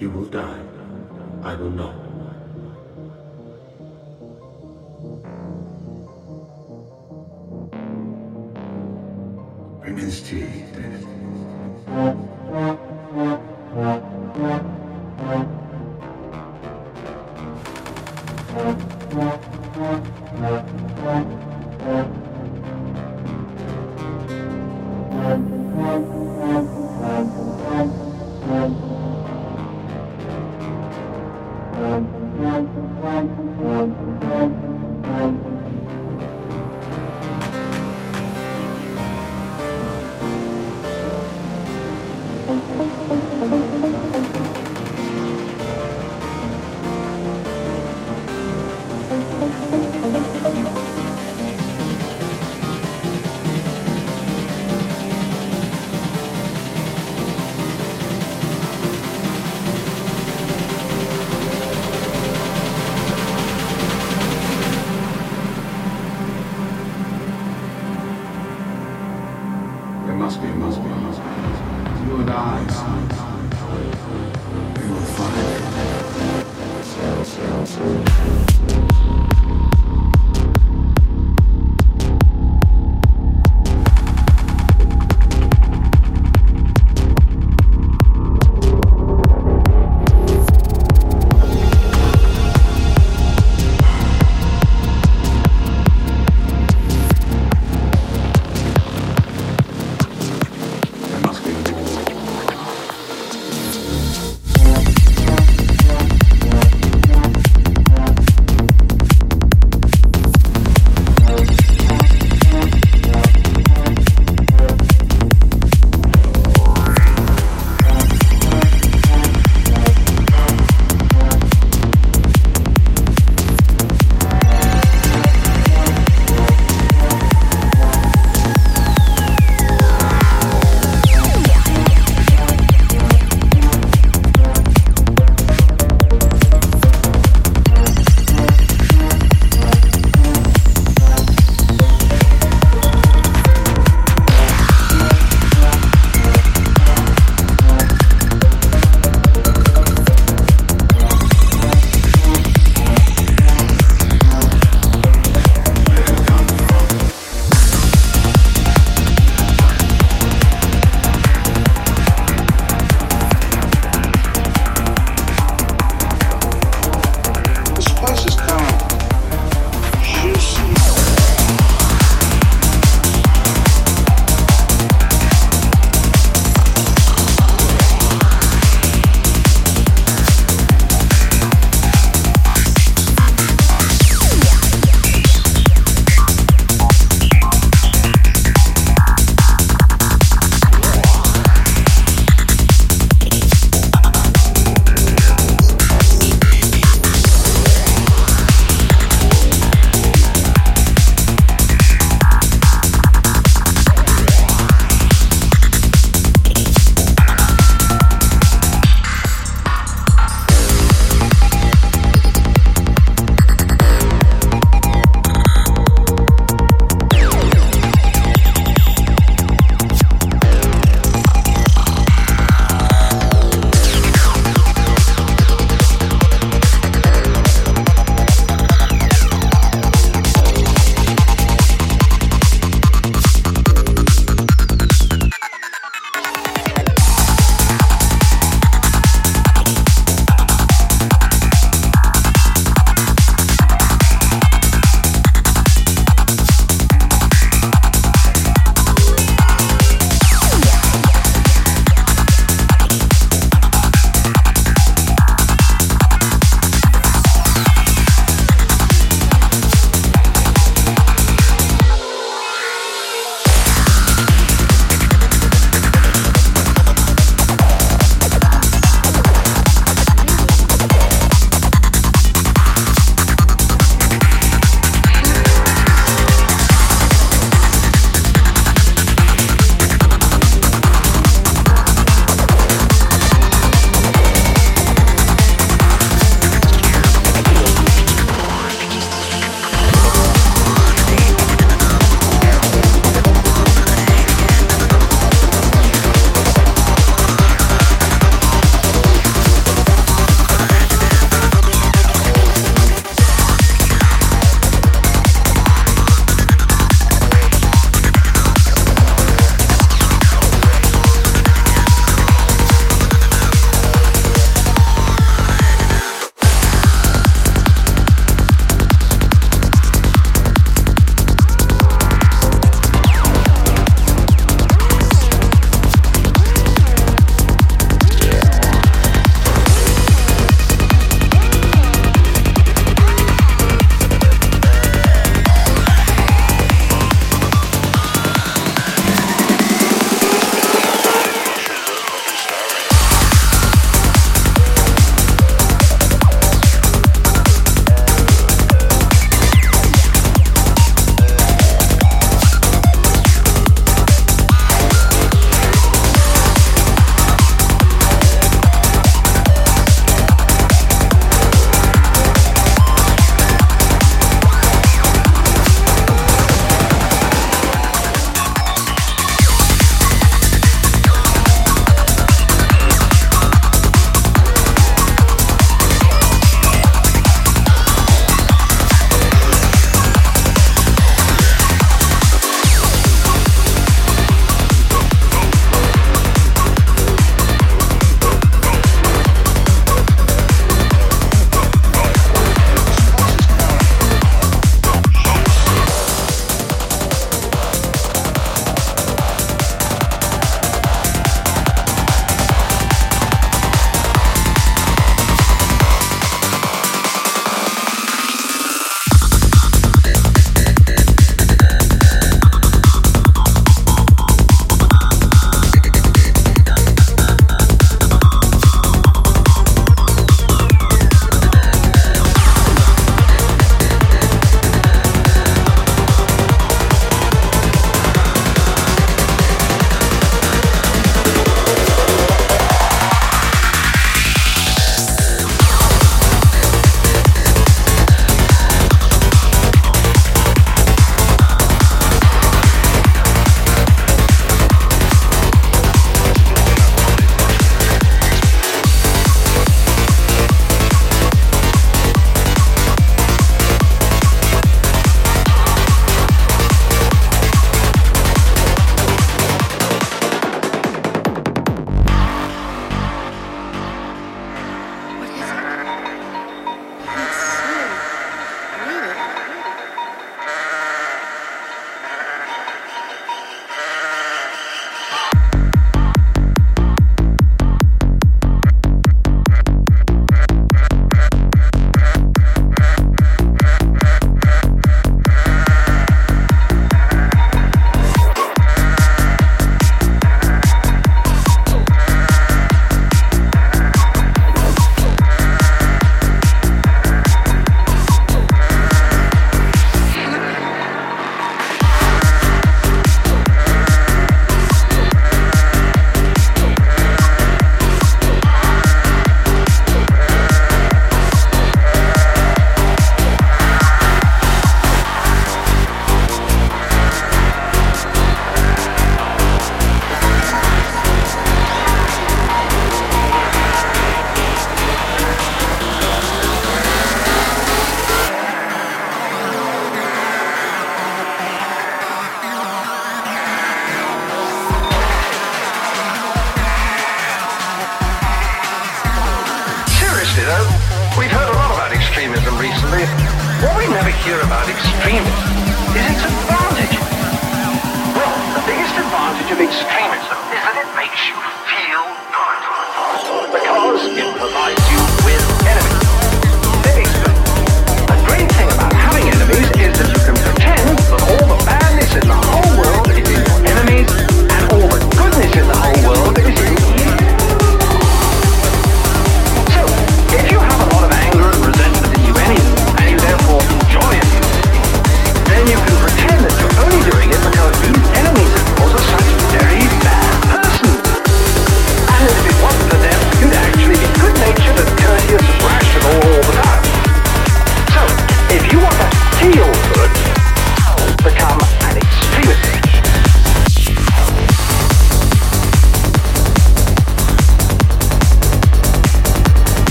You will die. I will not.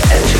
and